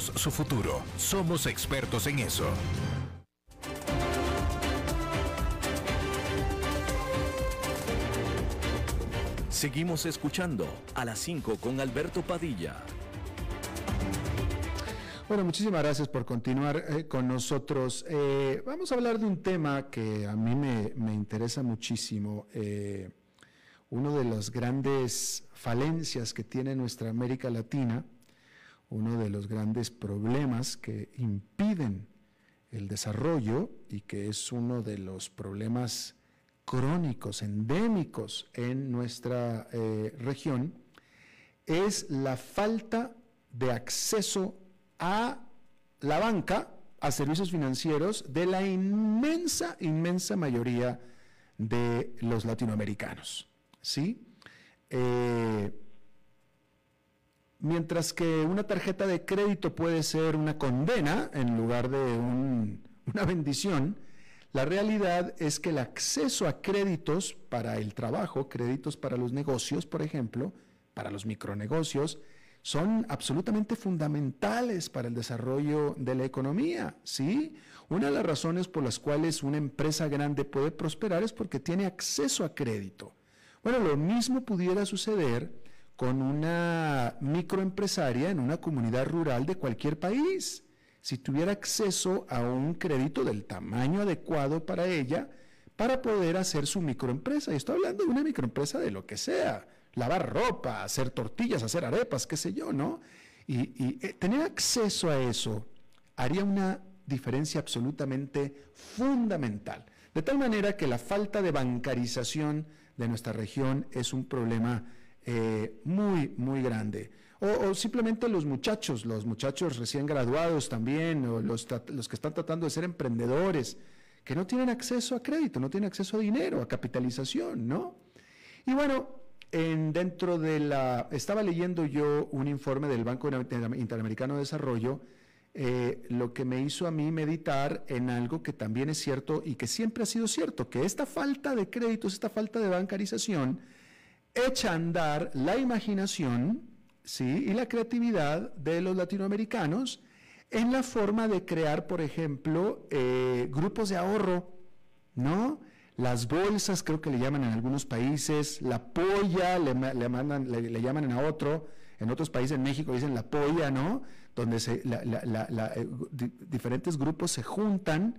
su futuro. Somos expertos en eso. Seguimos escuchando a las 5 con Alberto Padilla. Bueno, muchísimas gracias por continuar eh, con nosotros. Eh, vamos a hablar de un tema que a mí me, me interesa muchísimo. Eh, uno de las grandes falencias que tiene nuestra América Latina uno de los grandes problemas que impiden el desarrollo y que es uno de los problemas crónicos, endémicos en nuestra eh, región, es la falta de acceso a la banca, a servicios financieros de la inmensa, inmensa mayoría de los latinoamericanos. ¿Sí? Eh, Mientras que una tarjeta de crédito puede ser una condena en lugar de una bendición, la realidad es que el acceso a créditos para el trabajo, créditos para los negocios, por ejemplo, para los micronegocios, son absolutamente fundamentales para el desarrollo de la economía, ¿sí? Una de las razones por las cuales una empresa grande puede prosperar es porque tiene acceso a crédito. Bueno, lo mismo pudiera suceder con una microempresaria en una comunidad rural de cualquier país. Si tuviera acceso a un crédito del tamaño adecuado para ella, para poder hacer su microempresa. Y estoy hablando de una microempresa de lo que sea, lavar ropa, hacer tortillas, hacer arepas, qué sé yo, ¿no? Y, eh, tener acceso a eso haría una diferencia absolutamente fundamental. De tal manera que la falta de bancarización de nuestra región es un problema eh, muy, muy grande. O, simplemente los muchachos, los muchachos recién graduados también, o los, los que están tratando de ser emprendedores, que no tienen acceso a crédito, no tienen acceso a dinero, a capitalización, ¿no? Y bueno, en, dentro de la... Estaba leyendo yo un informe del Banco Interamericano de Desarrollo, eh, lo que me hizo a mí meditar en algo que también es cierto y que siempre ha sido cierto, que esta falta de créditos, esta falta de bancarización, echa a andar la imaginación ¿sí? y la creatividad de los latinoamericanos en la forma de crear, por ejemplo, eh, grupos de ahorro, ¿no? Las bolsas, creo que le llaman en algunos países, la polla, le, mandan, le, llaman a otro, en otros países, en México dicen la polla, ¿no? Donde se, eh, diferentes grupos se juntan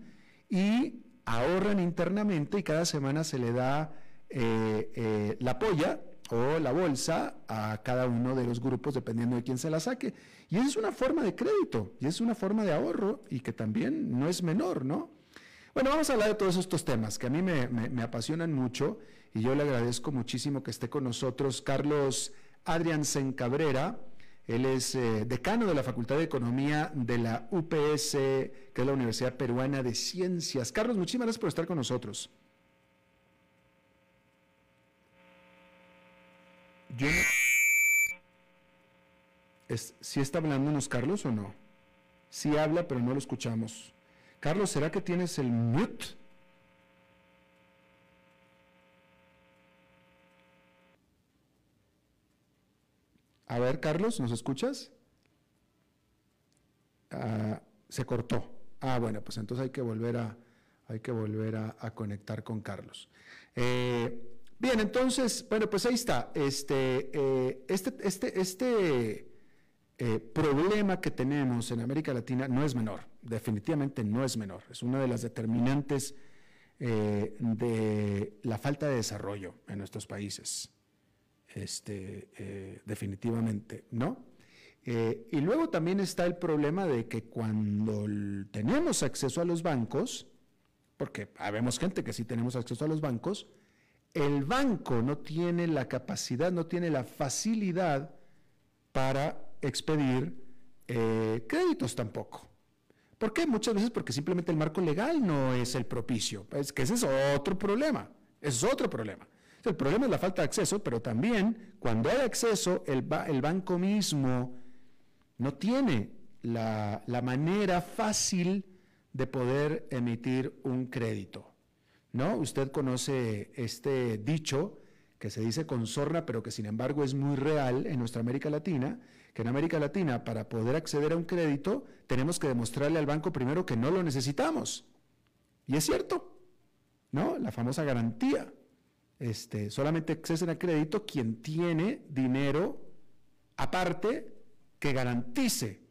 y ahorran internamente y cada semana se le da eh, eh, la polla o la bolsa a cada uno de los grupos dependiendo de quién se la saque. Y es una forma de crédito y es una forma de ahorro y que también no es menor, ¿no? Bueno, vamos a hablar de todos estos temas que a mí me, apasionan mucho y yo le agradezco muchísimo que esté con nosotros Carlos Adrián Cabrera. Él es eh, decano de la Facultad de Economía de la UPS, que es la Universidad Peruana de Ciencias. Carlos, muchísimas gracias por estar con nosotros. Yo ¿Sí está hablándonos Carlos o no? Sí habla, pero no lo escuchamos. Carlos, ¿será que tienes el mute? A ver, Carlos, ¿nos escuchas? Ah, se cortó. Ah, bueno, pues entonces hay que volver a, hay que volver a, conectar con Carlos. Eh, bien, entonces, bueno, pues ahí está. Este, eh, este, este, este eh, problema que tenemos en América Latina no es menor, definitivamente no es menor. Es una de las determinantes de la falta de desarrollo en nuestros países este, eh, definitivamente, ¿no? Eh, y luego también está el problema de que cuando tenemos acceso a los bancos, porque habemos gente que sí tenemos acceso a los bancos, el banco no tiene la capacidad, no tiene la facilidad para expedir eh, créditos tampoco. ¿Por qué? Muchas veces porque simplemente el marco legal no es el propicio. Es que ese es otro problema. es otro problema. El problema es la falta de acceso, pero también cuando hay acceso, el, banco mismo no tiene la, manera fácil de poder emitir un crédito. ¿No? Usted conoce este dicho que se dice con sorna, pero que sin embargo es muy real en nuestra América Latina, que en América Latina para poder acceder a un crédito tenemos que demostrarle al banco primero que no lo necesitamos. Y es cierto, ¿no? La famosa garantía. Este, solamente accesen a crédito quien tiene dinero aparte que garantice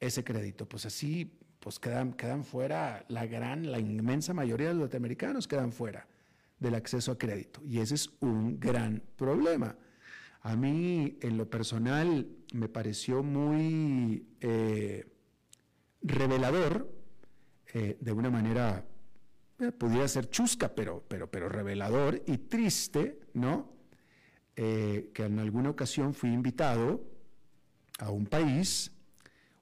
ese crédito. Pues así, pues quedan, quedan fuera la gran, la inmensa mayoría de los norteamericanos quedan fuera del acceso a crédito. Y ese es un gran problema. A mí, en lo personal, me pareció muy eh, revelador, eh, de una manera eh, pudiera ser chusca, pero, pero, pero revelador y triste, ¿no? Eh, que en alguna ocasión fui invitado a un país,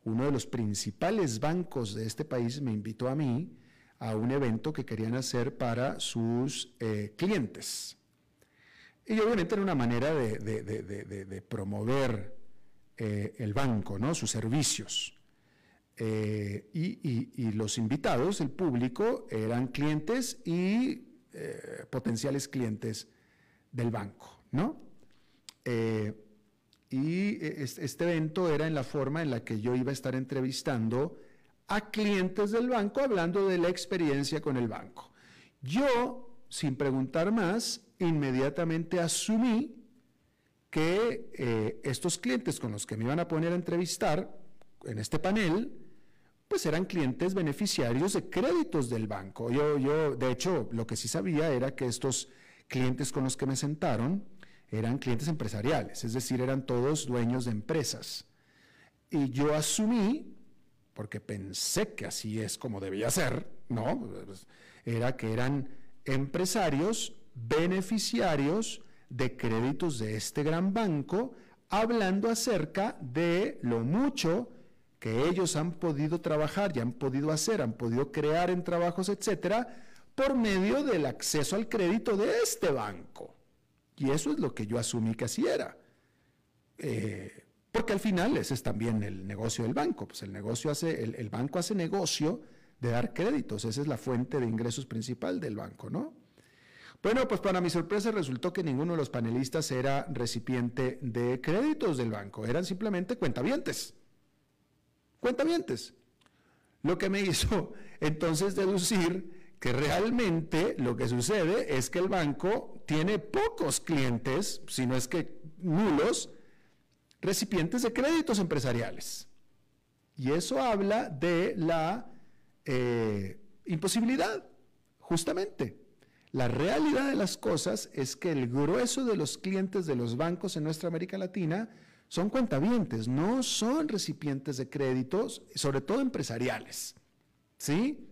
uno de los principales bancos de este país me invitó a mí a un evento que querían hacer para sus eh, clientes. Y obviamente era una manera de, promover el banco, ¿no? sus servicios. Eh, y, los invitados, el público, eran clientes y eh, potenciales clientes del banco, ¿no? Eh, y este evento era en la forma en la que yo iba a estar entrevistando a clientes del banco hablando de la experiencia con el banco. Yo, sin preguntar más, inmediatamente asumí que estos clientes con los que me iban a poner a entrevistar en este panel, pues eran clientes beneficiarios de créditos del banco. Yo, yo, de hecho, lo que sí sabía era que estos clientes con los que me sentaron eran clientes empresariales, es decir, eran todos dueños de empresas. Y yo asumí, porque pensé que así es como debía ser, ¿no? Era que eran empresarios beneficiarios de créditos de este gran banco, hablando acerca de lo mucho que ellos han podido trabajar y han podido hacer, han podido crear en trabajos, etcétera, por medio del acceso al crédito de este banco. Y eso es lo que yo asumí que así era. Eh, porque al final ese es también el negocio del banco. Pues el negocio hace, el, el, banco hace negocio de dar créditos. Esa es la fuente de ingresos principal del banco, ¿no? Bueno, pues para mi sorpresa resultó que ninguno de los panelistas era recipiente de créditos del banco. Eran simplemente cuentavientes cuentamientos. Lo que me hizo entonces deducir que realmente lo que sucede es que el banco tiene pocos clientes, si no es que nulos, recipientes de créditos empresariales. Y eso habla de la eh, imposibilidad, justamente. La realidad de las cosas es que el grueso de los clientes de los bancos en nuestra América Latina son cuentavientes, no son recipientes de créditos, sobre todo empresariales. ¿Sí?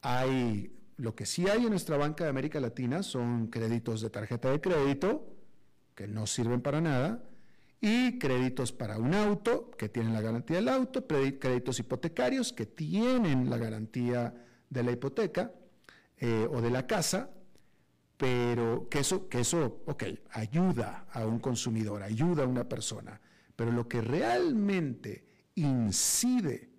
Hay, lo que sí hay en nuestra banca de América Latina son créditos de tarjeta de crédito, que no sirven para nada, y créditos para un auto, que tienen la garantía del auto, créditos hipotecarios, que tienen la garantía de la hipoteca eh, o de la casa, pero que eso, que eso, ok, ayuda a un consumidor, ayuda a una persona, pero lo que realmente incide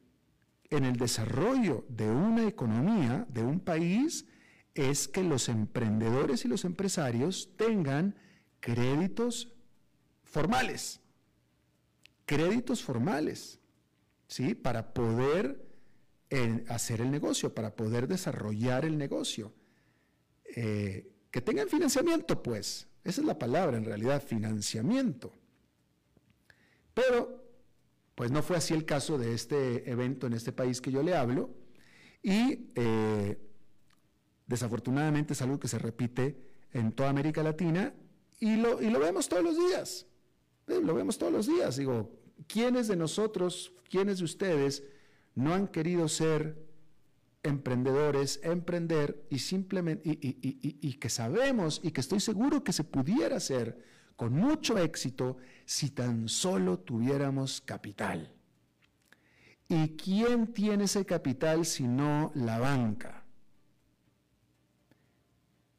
en el desarrollo de una economía, de un país, es que los emprendedores y los empresarios tengan créditos formales, créditos formales, ¿sí? Para poder eh, hacer el negocio, para poder desarrollar el negocio. Eh, que tengan financiamiento, pues. Esa es la palabra, en realidad, financiamiento. Pero, pues no fue así el caso de este evento en este país que yo le hablo. Y eh, desafortunadamente es algo que se repite en toda América Latina y lo, y lo vemos todos los días. Eh, lo vemos todos los días. Digo, ¿quiénes de nosotros, quiénes de ustedes no han querido ser emprendedores, emprender y simplemente, y, que sabemos y que estoy seguro que se pudiera hacer con mucho éxito si tan solo tuviéramos capital. ¿Y quién tiene ese capital si no la banca?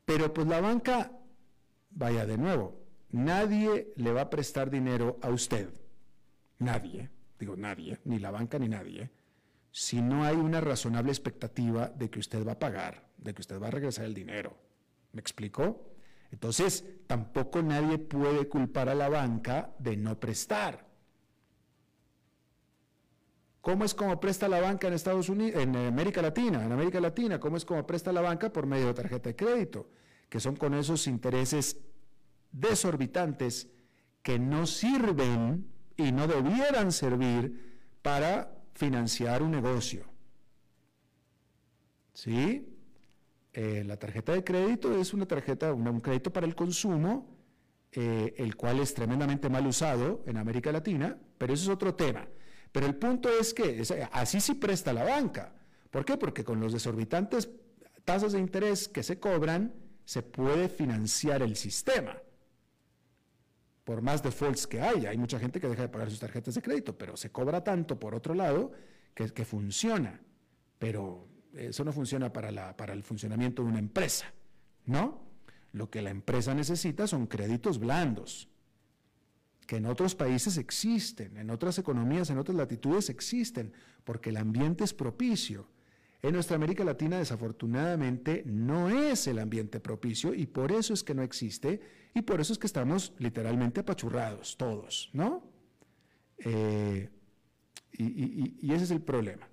Pero pues la banca, vaya de nuevo, nadie le va a prestar dinero a usted. Nadie, digo nadie, ni la banca ni nadie si no hay una razonable expectativa de que usted va a pagar, de que usted va a regresar el dinero. ¿Me explicó? Entonces, tampoco nadie puede culpar a la banca de no prestar. ¿Cómo es como presta la banca en Estados Unidos, en América Latina? En América Latina, ¿cómo es como presta la banca por medio de tarjeta de crédito? Que son con esos intereses desorbitantes que no sirven y no debieran servir para financiar un negocio. ¿Sí? Eh, la tarjeta de crédito es una tarjeta, un crédito para el consumo, eh, el cual es tremendamente mal usado en América Latina, pero eso es otro tema. Pero el punto es que así sí presta la banca. ¿Por qué? Porque con los desorbitantes tasas de interés que se cobran, se puede financiar el sistema por más defaults que haya. Hay mucha gente que deja de pagar sus tarjetas de crédito, pero se cobra tanto por otro lado que, que funciona. Pero eso no funciona para, la, para el funcionamiento de una empresa, ¿no? Lo que la empresa necesita son créditos blandos, que en otros países existen, en otras economías, en otras latitudes existen, porque el ambiente es propicio. En nuestra América Latina desafortunadamente no es el ambiente propicio y por eso es que no existe y por eso es que estamos literalmente apachurrados todos, ¿no? Eh, y, ese es el problema.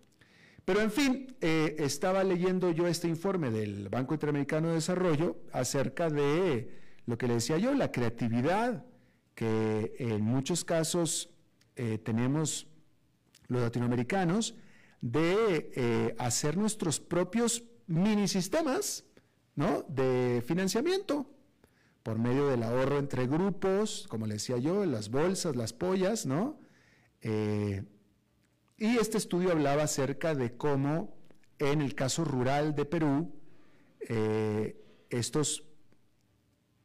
Pero en fin, eh, estaba leyendo yo este informe del Banco Interamericano de Desarrollo acerca de lo que le decía yo, la creatividad que en muchos casos eh, tenemos los latinoamericanos de hacer nuestros propios mini sistemas ¿no? de financiamiento por medio del ahorro entre grupos, como le decía yo, las bolsas, las pollas, ¿no? Eh, y este estudio hablaba acerca de cómo en el caso rural de Perú, eh, estos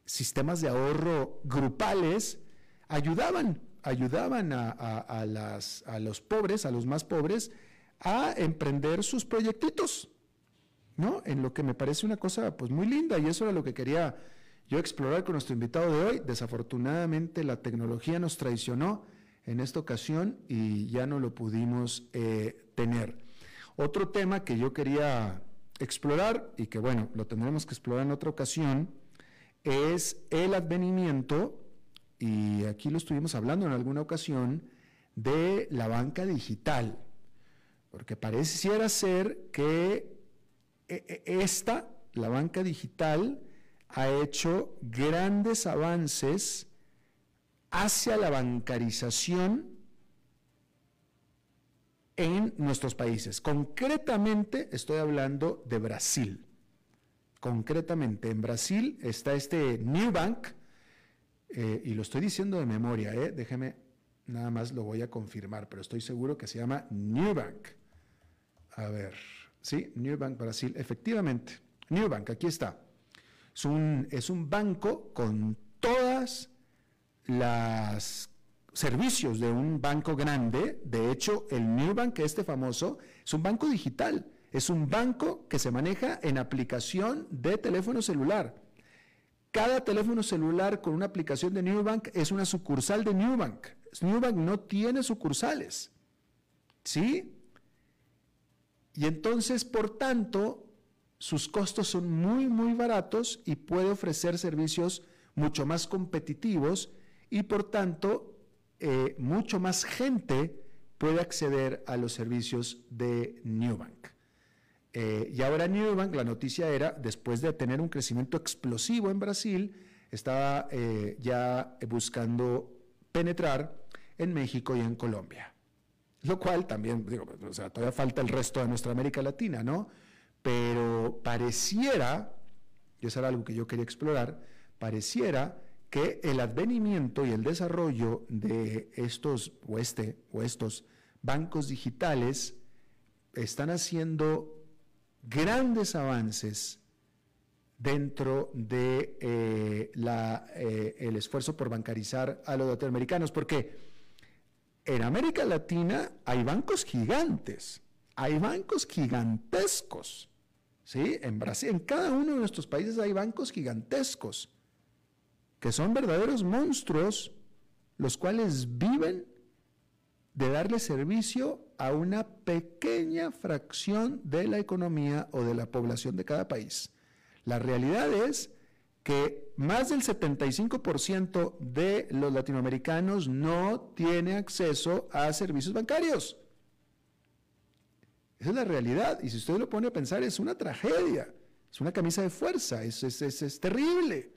sistemas de ahorro grupales ayudaban, ayudaban a, a los pobres, a los más pobres, a emprender sus proyectitos, ¿no? En lo que me parece una cosa pues muy linda y eso era lo que quería yo explorar con nuestro invitado de hoy. Desafortunadamente la tecnología nos traicionó en esta ocasión y ya no lo pudimos eh, tener. Otro tema que yo quería explorar y que bueno, lo tendremos que explorar en otra ocasión, es el advenimiento, y aquí lo estuvimos hablando en alguna ocasión, de la banca digital, porque pareciera ser que eh, eh, esta, la banca digital, ha hecho grandes avances hacia la bancarización en nuestros países. Concretamente estoy hablando de Brasil. Concretamente en Brasil está este New Bank, eh, y lo estoy diciendo de memoria, eh, déjeme, nada más lo voy a confirmar, pero estoy seguro que se llama New Bank. A ver, sí, New Bank Brasil, efectivamente. New Bank, aquí está. Es un, es un banco con todas las servicios de un banco grande. De hecho, el New Bank, este famoso, es un banco digital. Es un banco que se maneja en aplicación de teléfono celular. Cada teléfono celular con una aplicación de New Bank es una sucursal de New Bank. New Bank no tiene sucursales. ¿Sí? Y entonces, por tanto, sus costos son muy, muy baratos y puede ofrecer servicios mucho más competitivos y por tanto eh, mucho más gente puede acceder a los servicios de Newbank. Eh, y ahora Newbank, la noticia era, después de tener un crecimiento explosivo en Brasil, estaba eh, ya buscando penetrar en México y en Colombia. Lo cual también, digo, o sea, todavía falta el resto de nuestra América Latina, ¿no? Pero pareciera, y eso era algo que yo quería explorar, pareciera que el advenimiento y el desarrollo de estos o, este, o estos bancos digitales están haciendo grandes avances dentro de eh, eh, el esfuerzo por bancarizar a los latinoamericanos, porque en América Latina hay bancos gigantes, hay bancos gigantescos, ¿sí? En Brasil, en cada uno de nuestros países hay bancos gigantescos que son verdaderos monstruos, los cuales viven de darle servicio a una pequeña fracción de la economía o de la población de cada país. La realidad es que más del 75% de los latinoamericanos no tiene acceso a servicios bancarios. Esa es la realidad. Y si usted lo pone a pensar, es una tragedia, es una camisa de fuerza, es, es, es terrible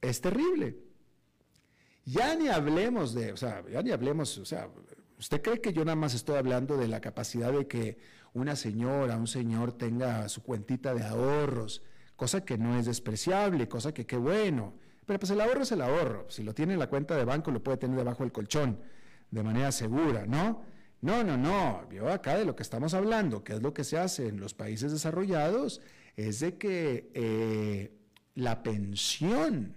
es terrible. Ya ni hablemos de, o sea, ya ni hablemos, o sea, ¿usted cree que yo nada más estoy hablando de la capacidad de que una señora, un señor tenga su cuentita de ahorros, cosa que no es despreciable, cosa que qué bueno, pero pues el ahorro es el ahorro, si lo tiene en la cuenta de banco lo puede tener debajo del colchón, de manera segura, ¿no? No, no, no, yo acá de lo que estamos hablando, que es lo que se hace en los países desarrollados, es de que eh, la pensión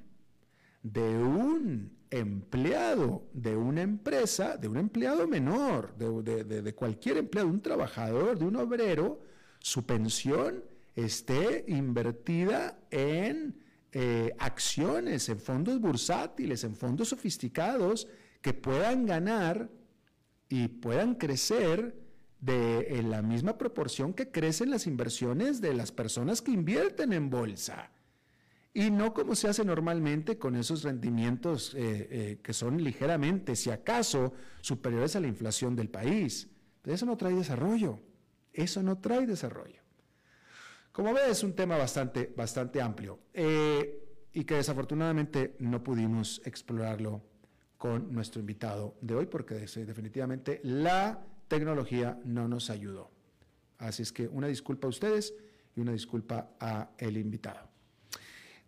de un empleado de una empresa, de un empleado menor, de, cualquier empleado, de un trabajador, de un obrero, su pensión esté invertida en eh, acciones, en fondos bursátiles, en fondos sofisticados que puedan ganar y puedan crecer de, en la misma proporción que crecen las inversiones de las personas que invierten en bolsa y no como se hace normalmente con esos rendimientos eh, eh, que son ligeramente, si acaso, superiores a la inflación del país. eso no trae desarrollo, eso no trae desarrollo. Como ves, es un tema bastante, bastante amplio eh, y que desafortunadamente no pudimos explorarlo con nuestro invitado de hoy porque definitivamente la tecnología no nos ayudó. Así es que una disculpa a ustedes y una disculpa a el invitado.